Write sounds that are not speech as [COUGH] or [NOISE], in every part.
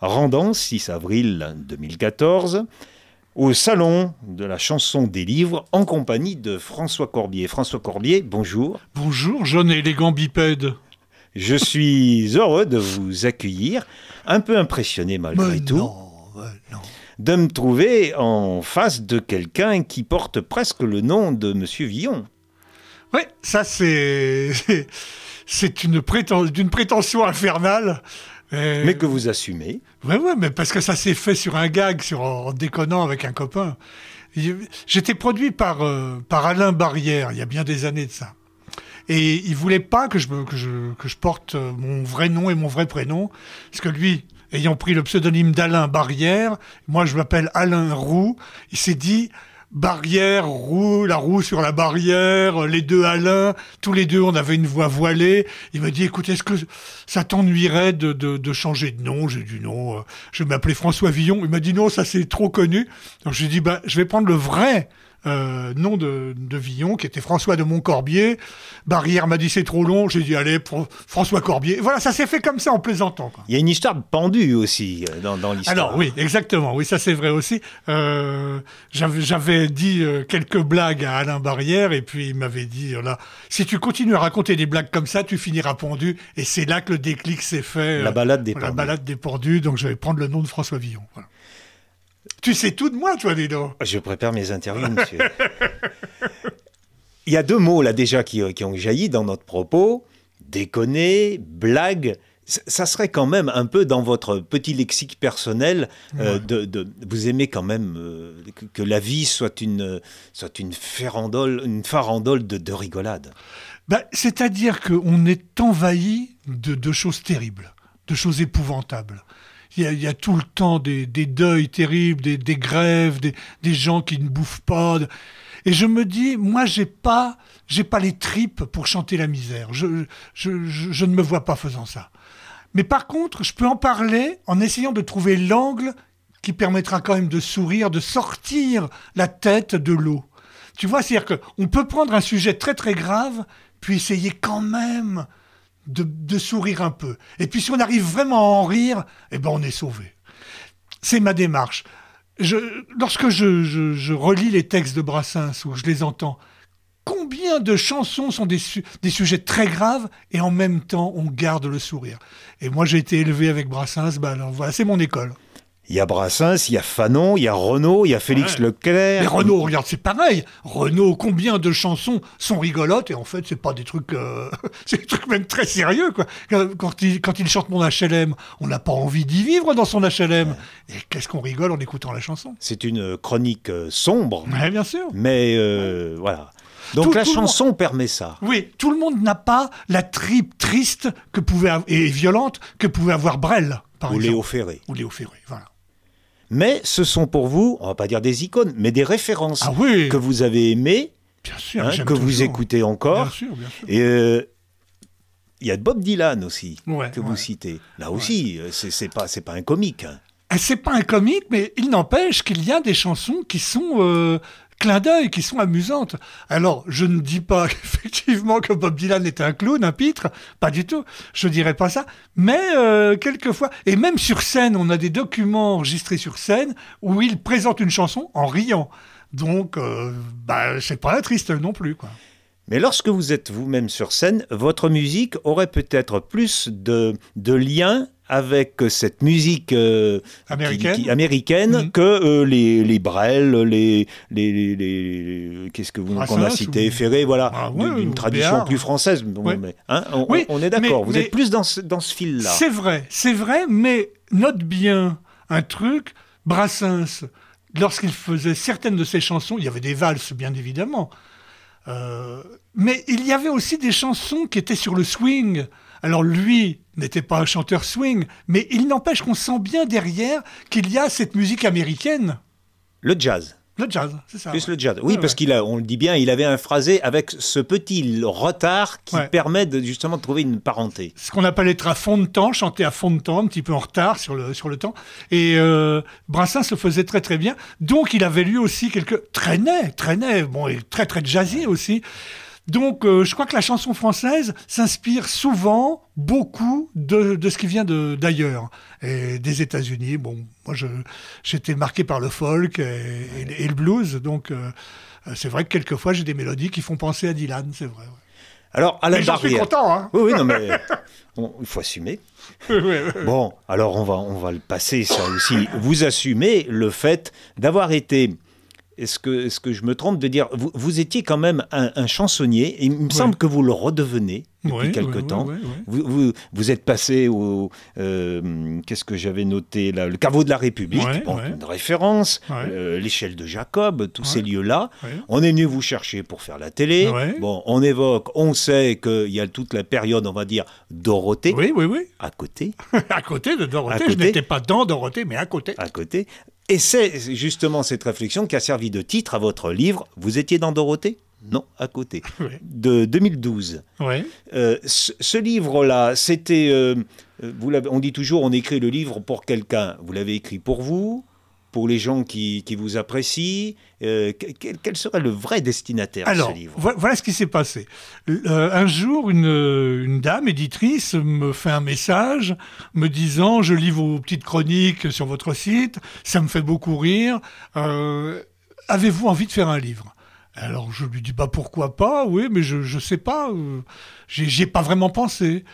rendant 6 avril 2014 au Salon de la chanson des livres en compagnie de François Corbier. François Corbier, bonjour. Bonjour, jeune et élégant bipède. Je suis heureux de vous accueillir, un peu impressionné malgré tout, non. de me trouver en face de quelqu'un qui porte presque le nom de Monsieur Villon. Oui, ça c'est [LAUGHS] c'est une d'une prétention infernale. Euh, Mais que vous assumez. Ouais, ouais, mais parce que ça s'est fait sur un gag, sur en déconnant avec un copain. J'étais produit par euh, par Alain Barrière il y a bien des années de ça. Et il voulait pas que je que je que je porte euh, mon vrai nom et mon vrai prénom, parce que lui, ayant pris le pseudonyme d'Alain Barrière, moi je m'appelle Alain Roux. Il s'est dit Barrière, roue, la roue sur la barrière, les deux Alain, tous les deux on avait une voix voilée. Il m'a dit écoute, est-ce que ça t'ennuierait de, de, changer de nom? J'ai dit non, euh, je m'appeler François Villon. Il m'a dit non, ça c'est trop connu. Donc j'ai dit bah, je vais prendre le vrai euh, nom de, de Villon, qui était François de Montcorbier. Barrière m'a dit c'est trop long. J'ai dit allez, pour François Corbier. Voilà, ça s'est fait comme ça en plaisantant. quoi. Il y a une histoire de pendu aussi euh, dans, dans l'histoire. Alors oui, exactement. Oui, ça c'est vrai aussi. Euh, J'avais dit quelques blagues à Alain Barrière et puis il m'avait dit là, si tu continues à raconter des blagues comme ça, tu finiras pendu. Et c'est là que le déclic s'est fait. La balade des la pendus. balade des pendus. Donc je vais prendre le nom de François Villon. Voilà. Tu sais tout de moi, toi, dis donc. Je prépare mes interviews, monsieur. Il y a deux mots là déjà qui, qui ont jailli dans notre propos déconner, blague. Ça serait quand même un peu dans votre petit lexique personnel. euh, Ouais. de, de- vous aimez quand même euh, que, que la vie soit une, soit une farandole, une farandole de, de rigolade. Bah, C'est-à-dire qu'on est envahi de, de choses terribles, de choses épouvantables. Il y a, tout le temps des, deuils terribles, des, grèves, des, gens qui ne bouffent pas. Et je me dis, moi, j'ai pas, j'ai pas les tripes pour chanter la misère. Je, je, je, je ne me vois pas faisant ça. Mais par contre, je peux en parler en essayant de trouver l'angle qui permettra quand même de sourire, de sortir la tête de l'eau. Tu vois, c'est-à-dire qu'on peut prendre un sujet très très grave, puis essayer quand même de, sourire un peu. Et puis si on arrive vraiment à en rire, eh ben on est sauvé. C'est ma démarche. Lorsque je, je- relis les textes de Brassens ou je les entends, combien de chansons sont des, su- des sujets très graves et en même temps on garde le sourire. Et moi j'ai été élevé avec Brassens, ben voilà, c'est mon école. Il y a Brassens, il y a Fanon, il y a Renaud, il y a Félix Ouais. Leclerc. Mais Renaud, regarde, c'est pareil. Renaud, combien de chansons sont rigolotes et en fait, c'est pas des trucs, euh, [LAUGHS] c'est des trucs même très sérieux quoi. Quand- il, quand il chante mon HLM, on n'a pas envie d'y vivre dans son HLM. Et qu'est-ce qu'on rigole en écoutant la chanson? C'est une chronique euh, sombre, Ouais, bien sûr. mais euh, voilà. Donc Tout- la tout chanson permet ça. Oui, tout le monde n'a pas la tripe triste que pouvait et violente que pouvait avoir Brel, par Ou exemple. Léo Ferré. Ou Léo Ferré, voilà. Mais ce sont pour vous, on va pas dire des icônes, mais des références Ah oui, que vous avez aimées, bien sûr, hein, que vous écoutez Bien encore. sûr, bien sûr. Et euh, il y a Bob Dylan aussi Ouais, que ouais. vous citez. Là aussi, euh, c'est c'est pas c'est pas un comique. hein. Eh, C'est pas un comique, mais il n'empêche qu'il y a des chansons qui sont euh, clins d'œil, qui sont amusantes. Alors, je ne dis pas [LAUGHS] effectivement que Bob Dylan est un clown, un pitre, pas du tout. Je dirais pas ça. Mais euh, quelquefois, et même sur scène, on a des documents enregistrés sur scène où il présente une chanson en riant. Donc, euh, bah, c'est pas triste non plus, quoi. Mais lorsque vous êtes vous-même sur scène, votre musique aurait peut-être plus de, de lien avec cette musique euh, Américaine. qui- américaine que euh, les, les Brel, les, les, les, les- qu'est-ce que vous qu'on a cité, ou- Ferré, voilà, Ah ouais, d'une tradition Béard. plus française. Bon, Ouais. mais, hein, on, Oui, on est d'accord, vous mais- êtes plus dans ce, dans ce fil-là. C'est vrai, c'est vrai, mais note bien un truc, Brassens, lorsqu'il faisait certaines de ses chansons, il y avait des valses, bien évidemment, euh, mais il y avait aussi des chansons qui étaient sur le swing. Alors lui n'était pas un chanteur swing, mais il n'empêche qu'on sent bien derrière qu'il y a cette musique américaine. Le jazz. Le jazz, c'est ça. Plus ouais. le jazz. Oui, Ouais, parce ouais. qu'il a, on le dit bien, il avait un phrasé avec ce petit retard qui permet de, justement de trouver une parenté. ce qu'on appelle être à fond de temps, chanter à fond de temps, un petit peu en retard sur le, sur le temps. Et euh, Brassens le faisait très très bien. Donc il avait lui aussi quelques... Traînait, traînait, bon, et très très jazzy aussi. Donc, euh, je crois que la chanson française s'inspire souvent, beaucoup, de, de ce qui vient de- d'ailleurs. Et des États-Unis. Bon, moi, j'étais marqué par le folk et, et- et le blues. Donc, euh, c'est vrai que quelquefois, j'ai des mélodies qui font penser à Dylan, c'est vrai. ouais. Alors, Alain Mais j'en suis Barrière. content, hein Oui, oui, non, mais il faut assumer. [LAUGHS] Bon, alors on va, on va le passer, ça aussi. Vous assumez le fait d'avoir été. Est-ce que, est que je me trompe de dire. Vous, vous étiez quand même un, un chansonnier, et il me semble que vous le redevenez depuis Ouais, quelque ouais, temps. ouais. Vous, vous, vous êtes passé au. euh, Qu'est-ce que j'avais noté là Le caveau de la République, bon, une référence, euh, l'échelle de Jacob, tous ces lieux-là. On est venu vous chercher pour faire la télé. Bon, on évoque, on sait qu'il y a toute la période, on va dire, Dorothée Oui, oui, oui. à côté. [LAUGHS] à côté de Dorothée. À Je côté. n'étais pas dans Dorothée, mais à côté. à côté. Et c'est justement cette réflexion qui a servi de titre à votre livre. Vous étiez dans Dorothée? Non, à côté. [LAUGHS] De 2012. Ouais. Euh, ce, ce livre-là, c'était. euh, euh, vous l'avez- on dit toujours, on écrit le livre pour quelqu'un. Vous l'avez écrit pour vous pour les gens qui, qui vous apprécient euh, quel, quel serait le vrai destinataire Alors, de ce livre? vo- voilà ce qui s'est passé. Un jour, une, une dame éditrice me fait un message me disant Je lis vos petites chroniques sur votre site, ça me fait beaucoup rire. Avez-vous envie de faire un livre? Alors je lui dis bah pourquoi pas oui mais je je sais pas euh, j'ai pas vraiment pensé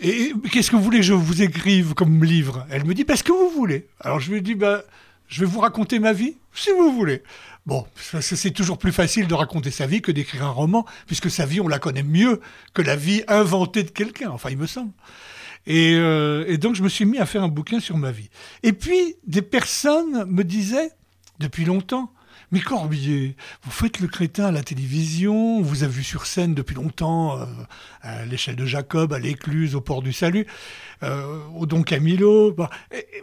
et qu'est-ce que vous voulez que je vous écrive comme livre? Elle me dit parce que vous voulez. Alors je lui dis bah je vais vous raconter ma vie si vous voulez. Bon, c'est toujours plus facile de raconter sa vie que d'écrire un roman, puisque sa vie, on la connaît mieux que la vie inventée de quelqu'un, enfin, il me semble. Et, euh, et donc, je me suis mis à faire un bouquin sur ma vie. Et puis, des personnes me disaient, depuis longtemps, mais Corbier, vous faites le crétin à la télévision, on vous a vu sur scène depuis longtemps, euh, à l'échelle de Jacob, à l'écluse, au port du Salut, euh, au Don Camilo. Bon.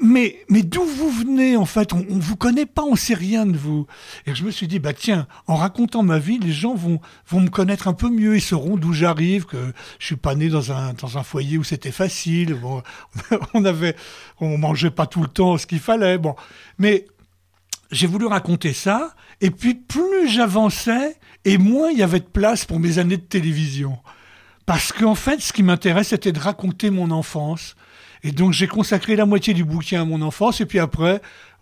Mais, mais d'où vous venez en fait? On ne vous connaît pas, on sait rien de vous. Et je me suis dit, bah tiens, en racontant ma vie, les gens vont, vont me connaître un peu mieux, ils sauront d'où j'arrive, que je suis pas né dans un, dans un foyer où c'était facile, [LAUGHS] on avait, on mangeait pas tout le temps ce qu'il fallait, bon. Mais j'ai voulu raconter ça, et puis plus j'avançais, et moins il y avait de place pour mes années de télévision. Parce qu'en fait, ce qui m'intéresse, c'était de raconter mon enfance. Et donc j'ai consacré la moitié du bouquin à mon enfance, et puis après,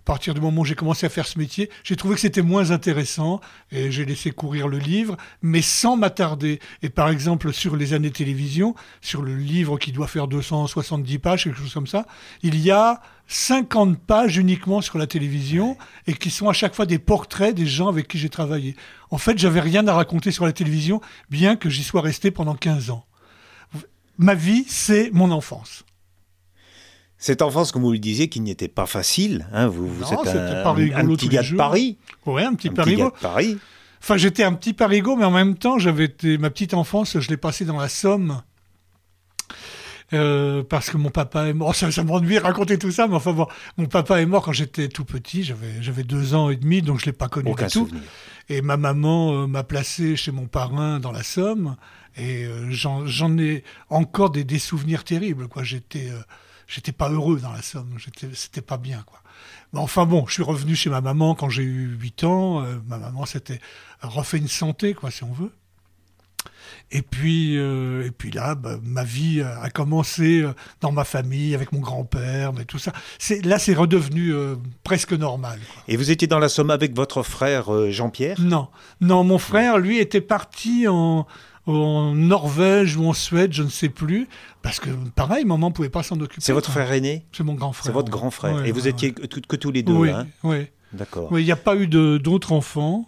partir du moment où j'ai commencé à faire ce métier, j'ai trouvé que c'était moins intéressant, et j'ai laissé courir le livre, mais sans m'attarder. Et par exemple, sur les années télévision, sur le livre qui doit faire 270 pages, quelque chose comme ça, il y a 50 pages uniquement sur la télévision et qui sont à chaque fois des portraits des gens avec qui j'ai travaillé. En fait, j'avais rien à raconter sur la télévision, bien que j'y sois resté pendant 15 ans. Ma vie, c'est mon enfance. Cette enfance, comme vous le disiez, qui n'était pas facile. Hein, vous, vous Non, êtes un, petit gars de. Paris. Ouais, un petit Un petit gars de Paris. Enfin, j'étais un petit parigo, mais en même temps, j'avais été ma petite enfance, je l'ai passée dans la Somme. Euh, parce que mon papa est mort. [LAUGHS] Ça, ça m'ennuie de raconter tout ça, mais enfin bon, mon papa est mort quand j'étais tout petit. J'avais, j'avais deux ans et demi, donc je l'ai pas connu Aucun du tout. souvenir. Et ma maman euh, m'a placé chez mon parrain dans la Somme, et euh, j'en, j'en ai encore des, des souvenirs terribles. Quoi, j'étais, j'étais pas heureux dans la Somme. C'était pas bien, quoi. Mais enfin bon, je suis revenu chez ma maman quand j'ai eu 8 ans. Euh, ma maman s'était refait une santé, quoi, si on veut. Et puis, euh, et puis là, bah, ma vie a commencé euh, dans ma famille, avec mon grand-père, mais tout ça. Là, c'est redevenu euh, presque normal. quoi. Et vous étiez dans la Somme avec votre frère euh, Jean-Pierre? Non, non, mon frère, lui, était parti en, en Norvège ou en Suède, je ne sais plus, parce que pareil, maman pouvait pas s'en occuper. C'est votre quoi. frère aîné C'est mon grand frère. C'est votre grand frère. Ouais, Et vous étiez que, que tous les deux, Oui, hein oui. D'accord. Il n'y a pas eu d'autres enfants.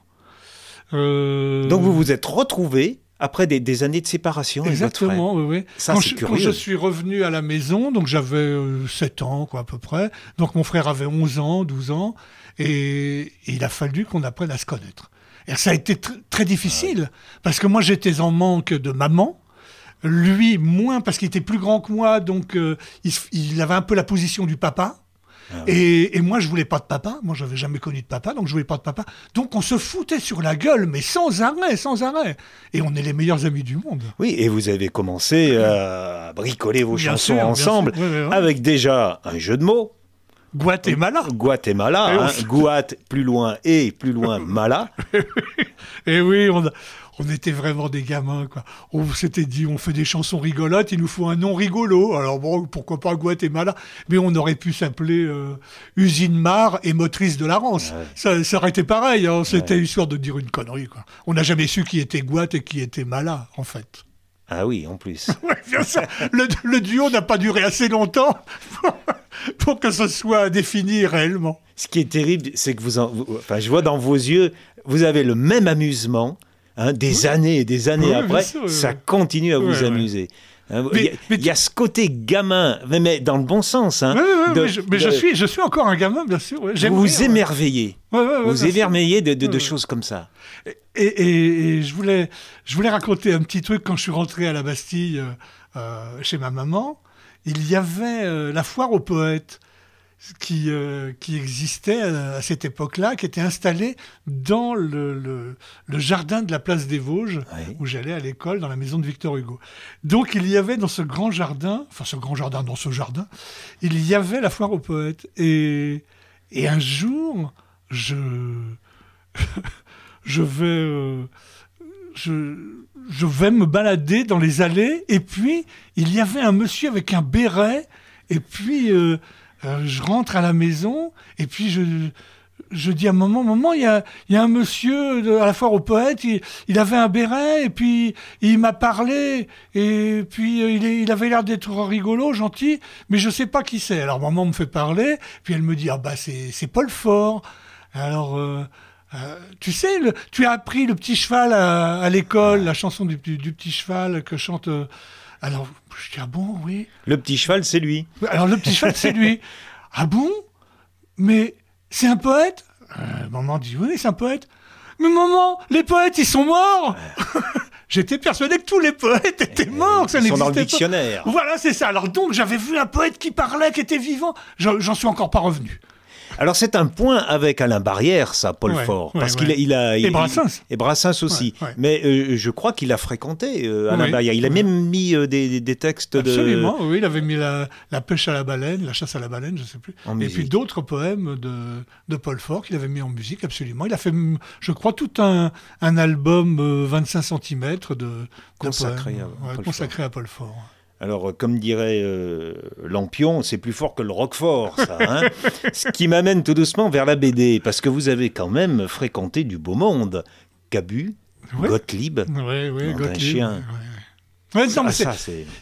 Euh, Donc vous vous êtes retrouvés après des, des années de séparation. Exactement, oui, oui. Ça, quand, je, quand curieux. je suis revenu à la maison, donc j'avais euh, 7 ans, quoi, à peu près. Donc mon frère avait 11 ans, 12 ans, et, et il a fallu qu'on apprenne à se connaître. Et ça a été tr- très difficile, parce que moi j'étais en manque de maman, lui moins, parce qu'il était plus grand que moi, donc euh, il, avait un peu la position du papa. Ah Et, et moi, je voulais pas de papa. Moi, j'avais jamais connu de papa, donc je voulais pas de papa. Donc, on se foutait sur la gueule, mais sans arrêt, sans arrêt. Et on est les meilleurs amis du monde. Oui, et vous avez commencé à bricoler vos Bien chansons sûr, ensemble sûr. Avec déjà un jeu de mots. Guatemala. Guatemala, Et hein, Guat plus loin et plus loin [LAUGHS] Mala. Et oui, on a, on était vraiment des gamins, quoi. On s'était dit, on fait des chansons rigolotes, il nous faut un nom rigolo. Alors bon, pourquoi pas Guatemala? Mais on aurait pu s'appeler euh, Usine Mar et Motrice de la Rance. Ça, ça, aurait été pareil, hein. c'était histoire de dire une connerie, quoi. On n'a jamais su qui était Guat et qui était Mala, en fait. Ah oui, en plus. [LAUGHS] bien sûr. Le, duo n'a pas duré assez longtemps [LAUGHS] pour, que ce soit défini réellement. Ce qui est terrible, c'est que vous, enfin, je vois dans vos yeux, vous avez le même amusement Hein, des années et des années après, ça continue à vous amuser. Hein, il, y a, ce côté gamin, mais, dans le bon sens. Hein, mais, je, suis, je suis encore un gamin, bien sûr. Vous vous émerveillez. vous émerveillez de, choses comme ça. Et, je, voulais, je voulais raconter un petit truc quand je suis rentré à la Bastille euh, euh, chez ma maman. Il y avait euh, la foire aux poètes qui, euh, qui existait à cette époque-là, qui était installé dans le, le, jardin de la place des Vosges, où j'allais à l'école, dans la maison de Victor Hugo. Donc il y avait dans ce grand jardin, enfin ce grand jardin, dans ce jardin, il y avait la foire aux poètes. Et, et un jour, je, [LAUGHS] je vais... Euh, je, je vais me balader dans les allées, et puis il y avait un monsieur avec un béret, et puis... Euh, euh, je rentre à la maison et puis je, je dis à moment, moment, il y a, il y a un monsieur à la foire au poète, il, avait un béret et puis il m'a parlé et puis euh, il, il avait l'air d'être rigolo, gentil, mais je sais pas qui c'est. Alors maman me fait parler, puis elle me dit ah bah c'est Paul Fort. Alors euh, tu sais, tu as appris le petit cheval à, l'école, la chanson du, du, petit cheval que chante. Alors, je dis, ah bon, oui. Le petit cheval, c'est lui. Alors, le petit cheval, c'est lui. [LAUGHS] Ah bon? Mais c'est un poète? Euh, Maman dit, oui, c'est un poète. Mais maman, les poètes, ils sont morts [LAUGHS] J'étais persuadé que tous les poètes étaient morts, ça Ils sont dans le dictionnaire. Voilà, c'est ça. Alors donc, j'avais vu un poète qui parlait, qui était vivant. J'en suis encore pas revenu. Alors c'est un point avec Alain Barrière, ça, Paul Fort, parce qu'il il a et Brassens et Brassens aussi. Mais euh, je crois qu'il a fréquenté euh, Alain Barrière. Il a même mis euh, des, textes de. Absolument, oui, il avait mis la, pêche à la baleine, la chasse à la baleine, je ne sais plus. et puis d'autres poèmes de, de, Paul Fort qu'il avait mis en musique, absolument. Il a fait, je crois, tout un, un album 25 cm de, consacré, consacré à Paul Fort. Alors, euh, comme dirait euh, Lampion, c'est plus fort que le Roquefort, ça. Hein [LAUGHS] Ce qui m'amène tout doucement vers la BD, parce que vous avez quand même fréquenté du beau monde. Cabu, Gottlieb, Gottlieb, chien. Ouais,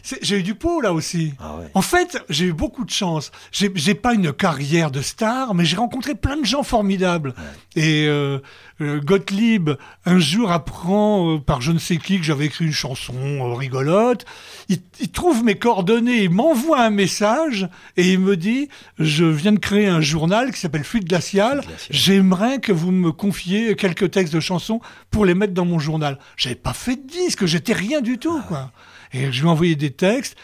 j'ai eu du pot là aussi. Ah en fait, j'ai eu beaucoup de chance. J'ai pas une carrière de star, mais j'ai rencontré plein de gens formidables. Et euh, Gottlieb, un jour, apprend euh, par je ne sais qui que j'avais écrit une chanson rigolote. Il, trouve mes coordonnées, il m'envoie un message et il me dit Je viens de créer un journal qui s'appelle Fluide Glacial. J'aimerais que vous me confiez quelques textes de chansons pour les mettre dans mon journal. J'avais pas fait de disque, j'étais rien du tout. Ah quoi. Et je lui ai envoyé des textes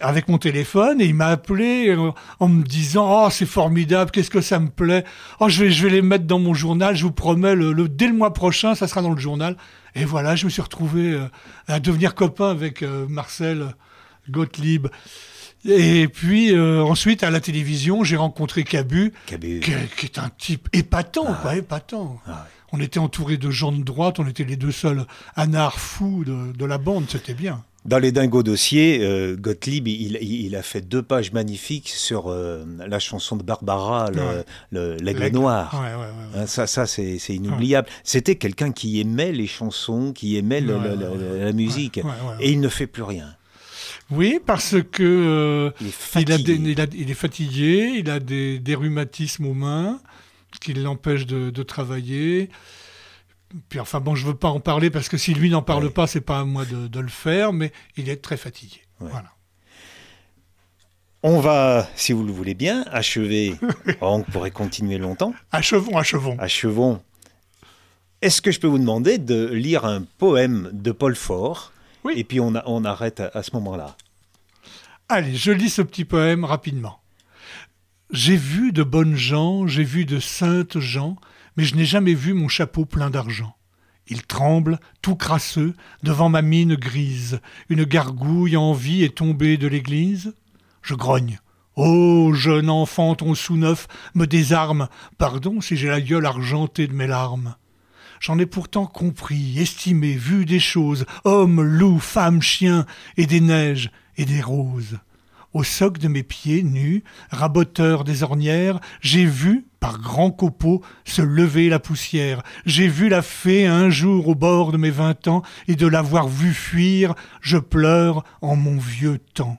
avec mon téléphone et il m'a appelé euh, en me disant oh c'est formidable qu'est-ce que ça me plaît. Oh je vais je vais les mettre dans mon journal je vous promets le, dès le mois prochain ça sera dans le journal et voilà je me suis retrouvé euh, à devenir copain avec euh, Marcel Gottlieb. Et puis ensuite à la télévision j'ai rencontré Cabu, Qui, est un type épatant ah. quoi épatant. Ah on était entouré de gens de droite on était les deux seuls anards fous de, de la bande c'était bien. Dans les Dingos dossiers, euh, Gottlieb, il, a fait deux pages magnifiques sur euh, la chanson de Barbara, L'Aigle Noir. Hein, ça, ça c'est inoubliable. C'était quelqu'un qui aimait les chansons, qui aimait la musique. Et il ne fait plus rien. Oui, parce que euh, il, est fatigué, il a des, rhumatismes aux mains qui l'empêchent de, travailler. Puis enfin bon, je veux pas en parler parce que si lui n'en parle pas, c'est pas à moi de, le faire, mais il est très fatigué. Voilà. On va, si vous le voulez bien, achever. [LAUGHS] on pourrait continuer longtemps. Achevons, achevons. Achevons. Est-ce que je peux vous demander de lire un poème de Paul Fort Oui. Et puis on, on arrête à ce moment-là. Allez, je lis ce petit poème rapidement. J'ai vu de bonnes gens, j'ai vu de saintes gens, mais je n'ai jamais vu mon chapeau plein d'argent. Il tremble, tout crasseux, devant ma mine grise. Une gargouille en vie est tombée de l'église. Je grogne. Ô jeune enfant, ton sous-neuf me désarme. Pardon si j'ai la gueule argentée de mes larmes. J'en ai pourtant compris, estimé, vu des choses, hommes, loups, femmes, chiens, et des neiges et des roses. Au soc de mes pieds nus, raboteur des ornières, j'ai vu, par grands copeaux, se lever la poussière. J'ai vu la fée un jour au bord de mes vingt ans, et de l'avoir vue fuir, je pleure en mon vieux temps.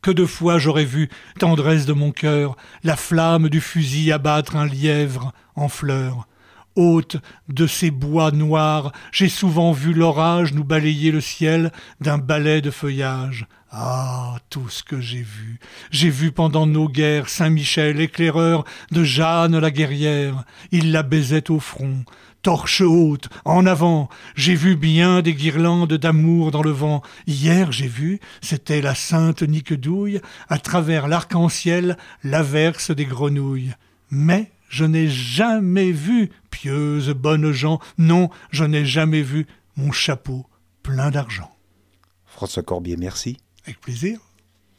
Que de fois j'aurais vu, tendresse de mon cœur, la flamme du fusil abattre un lièvre en fleurs. Hôte de ces bois noirs, j'ai souvent vu l'orage nous balayer le ciel d'un balai de feuillage. Ah, tout ce que j'ai vu. J'ai vu pendant nos guerres Saint-Michel, éclaireur de Jeanne la guerrière. Il la baisait au front. Torche haute, en avant, j'ai vu bien des guirlandes d'amour dans le vent. Hier j'ai vu, c'était la sainte Niquedouille, à travers l'arc-en-ciel, l'averse des grenouilles. Mais je n'ai jamais vu, pieuse bonne gens, non, je n'ai jamais vu mon chapeau plein d'argent. François Corbier, merci. Avec plaisir.